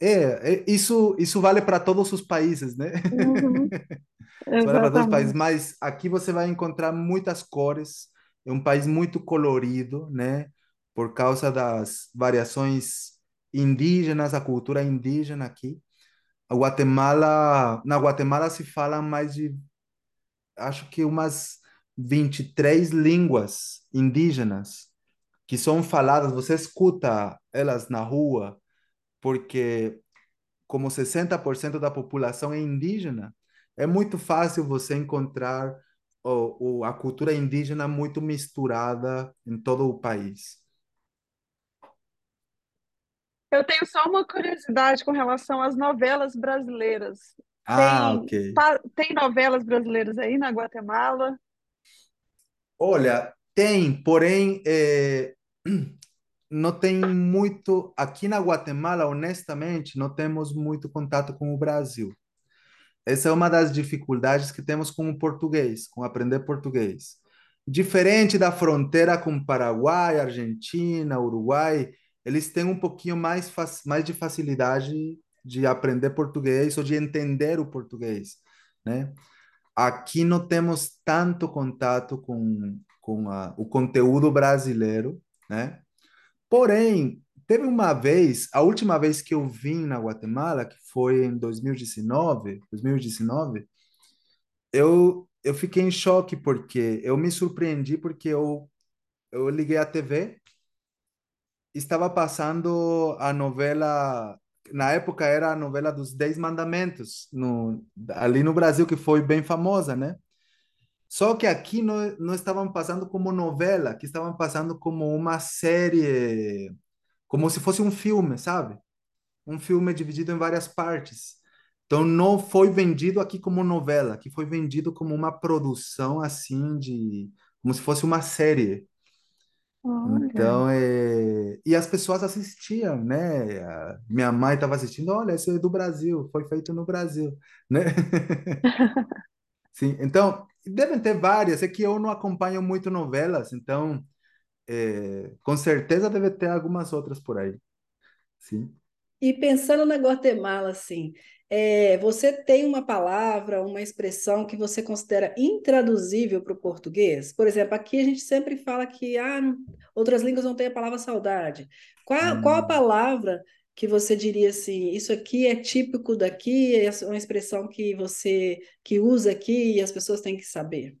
é, é isso isso vale para todos os países, né? Uhum, vale para todos os países, mas aqui você vai encontrar muitas cores. É um país muito colorido, né? Por causa das variações indígenas, a cultura indígena aqui. A Guatemala, na Guatemala se fala mais de, acho que umas 23 línguas indígenas que são faladas, você escuta elas na rua, porque como 60% da população é indígena, é muito fácil você encontrar o, o, a cultura indígena muito misturada em todo o país. Eu tenho só uma curiosidade com relação às novelas brasileiras. Ah, Tem, ok. pa- tem novelas brasileiras aí na Guatemala? Olha, tem, porém, é, não tem muito. Aqui na Guatemala, honestamente, não temos muito contato com o Brasil. Essa é uma das dificuldades que temos com o português, com aprender português. Diferente da fronteira com Paraguai, Argentina, Uruguai, eles têm um pouquinho mais, mais de facilidade de aprender português ou de entender o português, né? Aqui não temos tanto contato com, com a, o conteúdo brasileiro, né? Porém, teve uma vez, a última vez que eu vim na Guatemala, que foi em 2019, 2019, eu, eu fiquei em choque porque eu me surpreendi porque eu, eu liguei a TV, estava passando a novela, na época era a novela dos Dez Mandamentos, no, ali no Brasil, que foi bem famosa, né? Só que aqui não, não estavam passando como novela, que estavam passando como uma série, como se fosse um filme, sabe? Um filme dividido em várias partes. Então não foi vendido aqui como novela, aqui foi vendido como uma produção assim de, como se fosse uma série. Olha. Então, é... e as pessoas assistiam, né? A Minha mãe estava assistindo, olha, isso é do Brasil, foi feito no Brasil, né? Sim, então, devem ter várias, é que eu não acompanho muito novelas, então, é, com certeza deve ter algumas outras por aí, sim. E pensando na Guatemala, assim, é, você tem uma palavra, uma expressão que você considera intraduzível para o português? Por exemplo, aqui a gente sempre fala que ah, outras línguas não têm a palavra saudade. Qual, qual a Hum. palavra que você diria assim, isso aqui é típico daqui, é uma expressão que você que usa aqui e as pessoas têm que saber?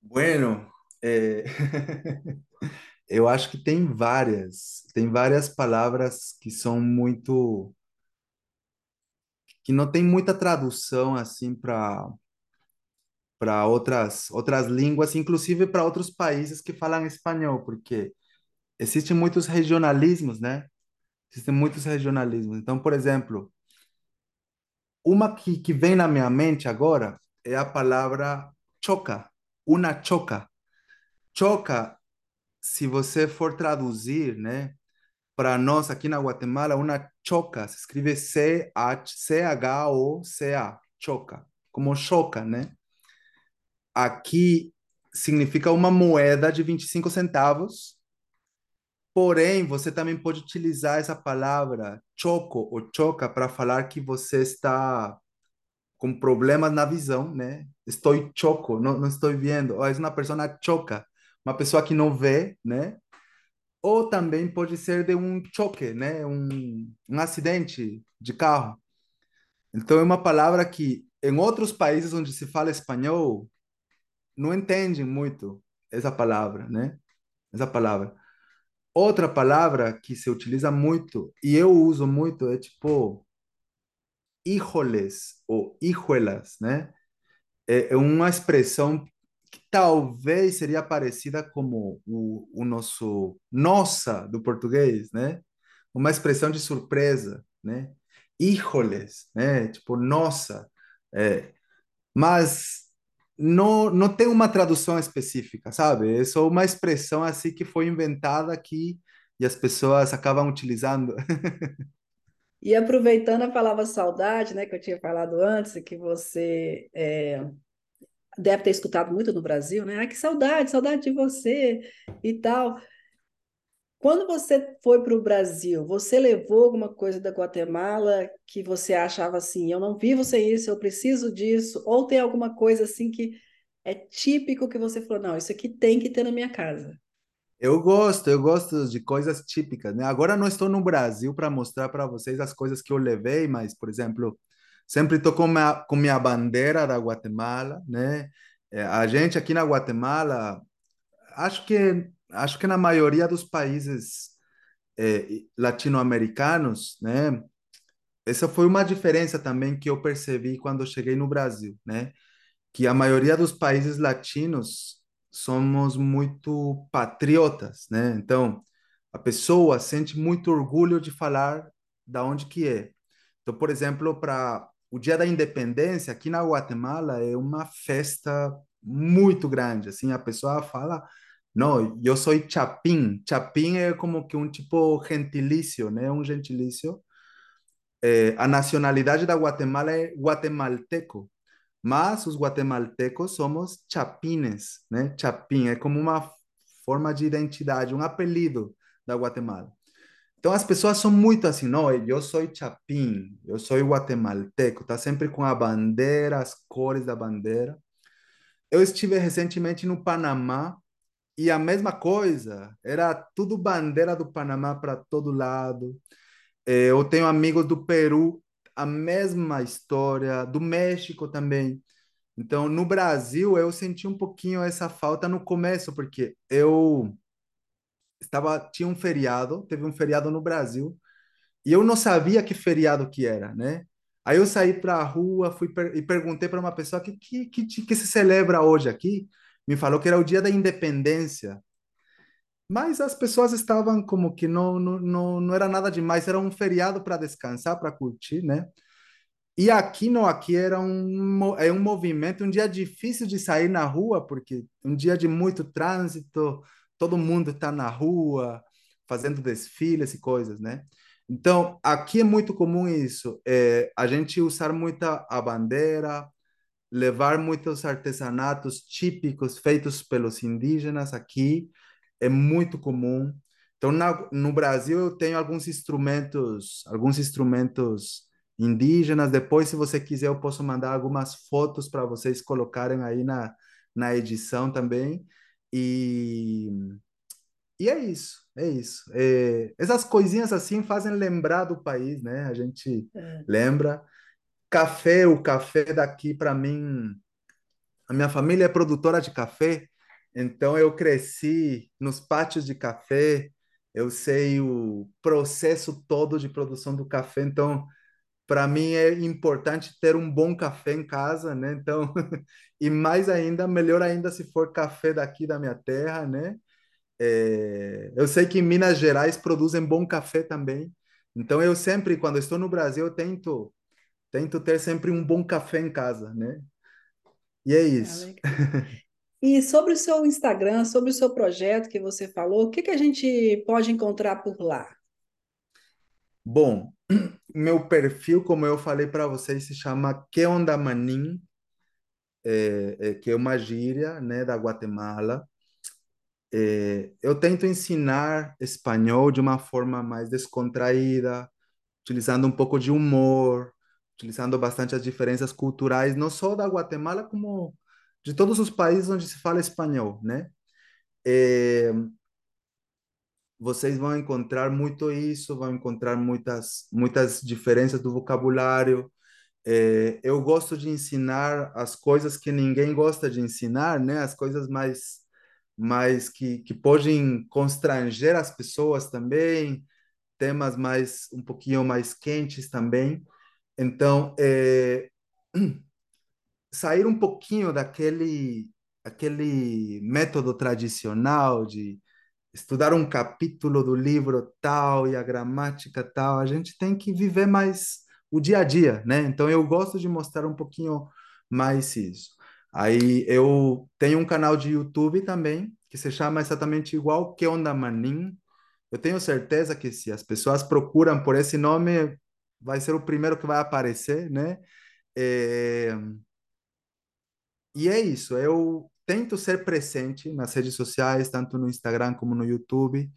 Bueno, é, eu acho que tem várias, tem várias palavras que são muito, que não tem muita tradução assim para para outras outras línguas, inclusive para outros países que falam espanhol, porque existem muitos regionalismos, né? Existem muitos regionalismos. Então, por exemplo, uma que, que vem na minha mente agora é a palavra choca, una choca. Choca, se você for traduzir, né? Para nós aqui na Guatemala, uma choca se escreve C-H-O-C-A, choca, como choca, né? Aqui significa uma moeda de 25 centavos, porém, você também pode utilizar essa palavra choco ou choca para falar que você está com problemas na visão, né? Estou choco, não, não estou vendo. Ou é uma pessoa choca, uma pessoa que não vê, né? ou também pode ser de um choque, né? Um, um acidente de carro. Então é uma palavra que em outros países onde se fala espanhol não entendem muito essa palavra, né? Essa palavra. Outra palavra que se utiliza muito e eu uso muito é tipo híjoles ou hijuelas, né? É, é uma expressão que talvez seria parecida como o, o nosso nossa do português, né? Uma expressão de surpresa, né? Híjoles, né? Tipo, nossa. É, mas não, não tem uma tradução específica, sabe? É só uma expressão assim que foi inventada aqui e as pessoas acabam utilizando. E aproveitando a palavra saudade, né, que eu tinha falado antes, que você é, deve ter escutado muito no Brasil, né? Ah, que saudade, saudade de você e tal. Quando você foi para o Brasil, você levou alguma coisa da Guatemala que você achava assim, eu não vivo sem isso, eu preciso disso, ou tem alguma coisa assim que é típico que você falou, não, isso aqui tem que ter na minha casa? Eu gosto, eu gosto de coisas típicas, né? Agora não estou no Brasil para mostrar para vocês as coisas que eu levei, mas, por exemplo, sempre estou com minha, com minha bandeira da Guatemala, né? É, a gente aqui na Guatemala, acho que acho que na maioria dos países é, latino-americanos, né? Essa foi uma diferença também que eu percebi quando cheguei no Brasil, né? Que a maioria dos países latinos somos muito patriotas, né? Então, a pessoa sente muito orgulho de falar da onde que é. Então, por exemplo, para o Dia da Independência aqui na Guatemala é uma festa muito grande, assim, a pessoa fala, não, eu sou chapín. Chapín é como que um tipo gentilício, né? Um gentilício. É, a nacionalidade da Guatemala é guatemalteco, mas os guatemaltecos somos chapines, né? Chapín é como uma forma de identidade, um apelido da Guatemala. Então as pessoas são muito assim, não, eu sou chapín, eu sou guatemalteco, tá sempre com a bandeira, as cores da bandeira. Eu estive recentemente no Panamá e a mesma coisa, era tudo bandeira do Panamá para todo lado. É, eu tenho amigos do Peru, a mesma história, do México também. Então, no Brasil, eu senti um pouquinho essa falta no começo, porque eu estava tinha um feriado, teve um feriado no Brasil, e eu não sabia que feriado que era, né? Aí eu saí para a rua, fui per e perguntei para uma pessoa que, que que que se celebra hoje aqui, me falou que era o dia da independência. Mas as pessoas estavam como que não não, não, não era nada demais, era um feriado para descansar, para curtir, né? E aqui não, aqui era um, é um movimento, um dia difícil de sair na rua, porque um dia de muito trânsito, todo mundo está na rua, fazendo desfiles e coisas, né? Então, aqui é muito comum isso, é, a gente usar muita a bandeira, levar muitos artesanatos típicos feitos pelos indígenas aqui, é muito comum. Então, na, no Brasil, eu tenho alguns instrumentos, alguns instrumentos indígenas. Depois, se você quiser, eu posso mandar algumas fotos para vocês colocarem aí na, na edição também. E, e é isso, é isso. É, essas coisinhas assim fazem lembrar do país, né? A gente é. lembra. Café, o café daqui, para mim, a minha família é produtora de café, então eu cresci nos pátios de café, eu sei o processo todo de produção do café, então para mim é importante ter um bom café em casa, né? Então, e mais ainda, melhor ainda se for café daqui da minha terra, né? É, eu sei que em Minas Gerais produzem bom café também. Então eu sempre, quando estou no Brasil, eu tento tento ter sempre um bom café em casa, né? E é isso. e sobre o seu Instagram, sobre o seu projeto que você falou, o que, que a gente pode encontrar por lá? Bom, meu perfil, como eu falei para vocês, se chama Que Onda Manin, é, é, que é uma gíria né, da Guatemala. É, eu tento ensinar espanhol de uma forma mais descontraída, utilizando um pouco de humor, utilizando bastante as diferenças culturais, não só da Guatemala, como de todos os países onde se fala espanhol, né? É, vocês vão encontrar muito isso, vão encontrar muitas, muitas diferenças do vocabulário. É, eu gosto de ensinar as coisas que ninguém gosta de ensinar, né? As coisas mais, mais que, que podem constranger as pessoas também, temas mais um pouquinho mais quentes também. Então, é, sair um pouquinho daquele aquele método tradicional de estudar um capítulo do livro tal e a gramática tal, a gente tem que viver mais o dia a dia, né? Então eu gosto de mostrar um pouquinho mais isso. Aí eu tenho um canal de YouTube também que se chama exatamente igual que Onda Manin. Eu tenho certeza que se as pessoas procuram por esse nome, vai ser o primeiro que vai aparecer, né? É... E é isso. Eu tento ser presente nas redes sociais, tanto no Instagram como no YouTube.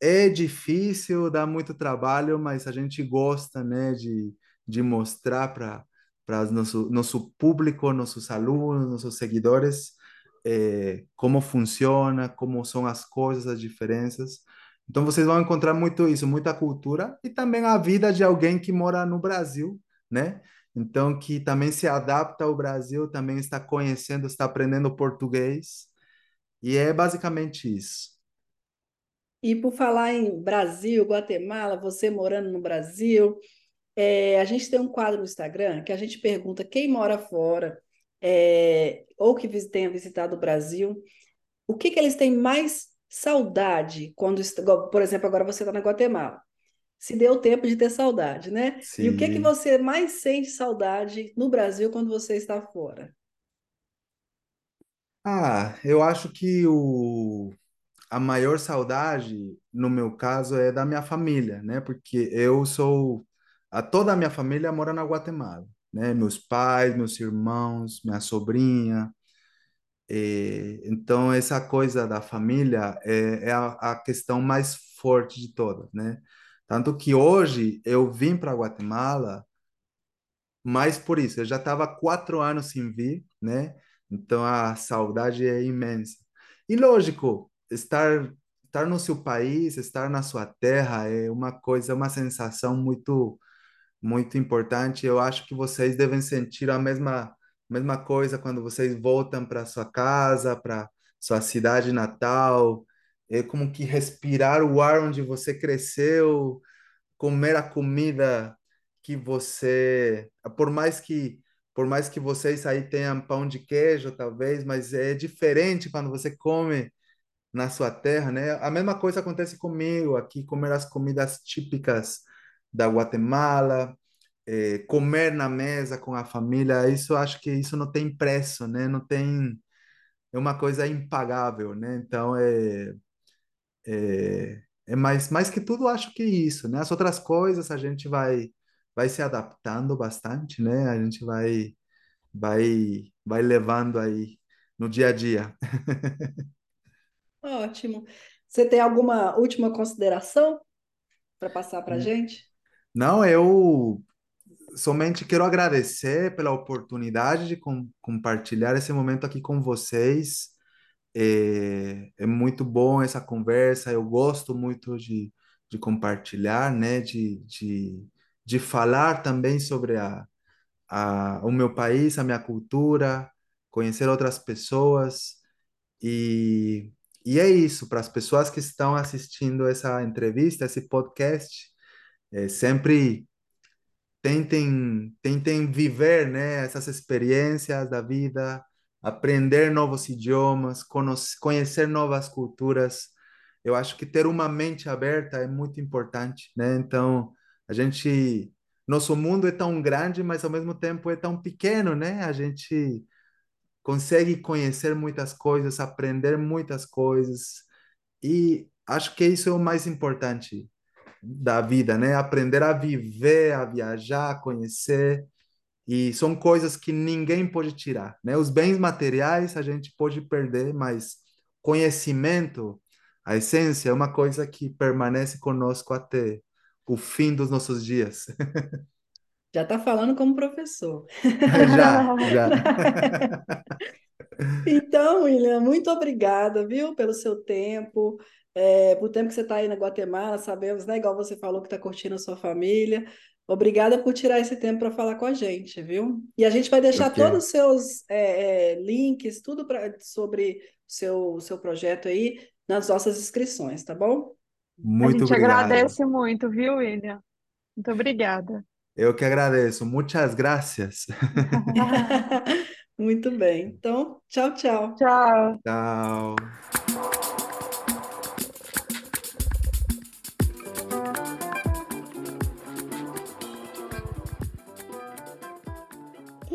É difícil, dá muito trabalho, mas a gente gosta, né, de, de mostrar para para nosso nosso público, nossos alunos, nossos seguidores, é, como funciona, como são as coisas, as diferenças. Então vocês vão encontrar muito isso, muita cultura e também a vida de alguém que mora no Brasil, né? Então, que também se adapta ao Brasil, também está conhecendo, está aprendendo português. E é basicamente isso. E por falar em Brasil, Guatemala, você morando no Brasil, é, a gente tem um quadro no Instagram que a gente pergunta quem mora fora é, ou que tenha visitado o Brasil, o que, que eles têm mais saudade quando, por exemplo, agora você está na Guatemala se deu tempo de ter saudade, né? Sim. E o que que você mais sente saudade no Brasil quando você está fora? Ah, eu acho que o, a maior saudade, no meu caso, é da minha família, né? Porque eu sou. A toda a minha família mora na Guatemala, né? Meus pais, meus irmãos, minha sobrinha. E, então, essa coisa da família é, é a, a questão mais forte de todas, né? Tanto que hoje eu vim para Guatemala mais por isso. Eu já estava quatro anos sem vir, né? Então a saudade é imensa. E lógico, estar estar no seu país, estar na sua terra é uma coisa, uma sensação muito muito importante. Eu acho que vocês devem sentir a mesma mesma coisa quando vocês voltam para sua casa, para sua cidade natal é como que respirar o ar onde você cresceu, comer a comida que você, por mais que por mais que vocês aí tenham pão de queijo, talvez, mas é diferente quando você come na sua terra, né? A mesma coisa acontece comigo aqui, comer as comidas típicas da Guatemala, é, comer na mesa com a família, isso acho que isso não tem preço, né? Não tem é uma coisa impagável, né? Então é é, é mais, mais que tudo, acho que isso, né? As outras coisas a gente vai, vai se adaptando bastante, né? A gente vai, vai, vai levando aí no dia a dia. Ótimo. Você tem alguma última consideração para passar para a gente? Não, eu somente quero agradecer pela oportunidade de com, compartilhar esse momento aqui com vocês. É, é muito bom essa conversa, eu gosto muito de, de compartilhar, né, de, de, de falar também sobre a, a, o meu país, a minha cultura, conhecer outras pessoas. E, e é isso, para as pessoas que estão assistindo essa entrevista, esse podcast, é, sempre tentem, tentem viver né, essas experiências da vida, aprender novos idiomas, conhecer novas culturas. Eu acho que ter uma mente aberta é muito importante, né? Então, a gente nosso mundo é tão grande, mas ao mesmo tempo é tão pequeno, né? A gente consegue conhecer muitas coisas, aprender muitas coisas e acho que isso é o mais importante da vida, né? Aprender a viver, a viajar, a conhecer e são coisas que ninguém pode tirar, né? Os bens materiais a gente pode perder, mas conhecimento, a essência é uma coisa que permanece conosco até o fim dos nossos dias. Já está falando como professor. já, já. Então, William, muito obrigada, viu, pelo seu tempo. É, por tempo que você está aí na Guatemala, sabemos, né? Igual você falou que está curtindo a sua família. Obrigada por tirar esse tempo para falar com a gente, viu? E a gente vai deixar todos os seus é, é, links, tudo pra, sobre o seu, seu projeto aí nas nossas inscrições, tá bom? Muito a gente obrigado. agradece muito, viu, William? Muito obrigada. Eu que agradeço. Muitas graças. Muito bem. Então, tchau, tchau. Tchau. Tchau.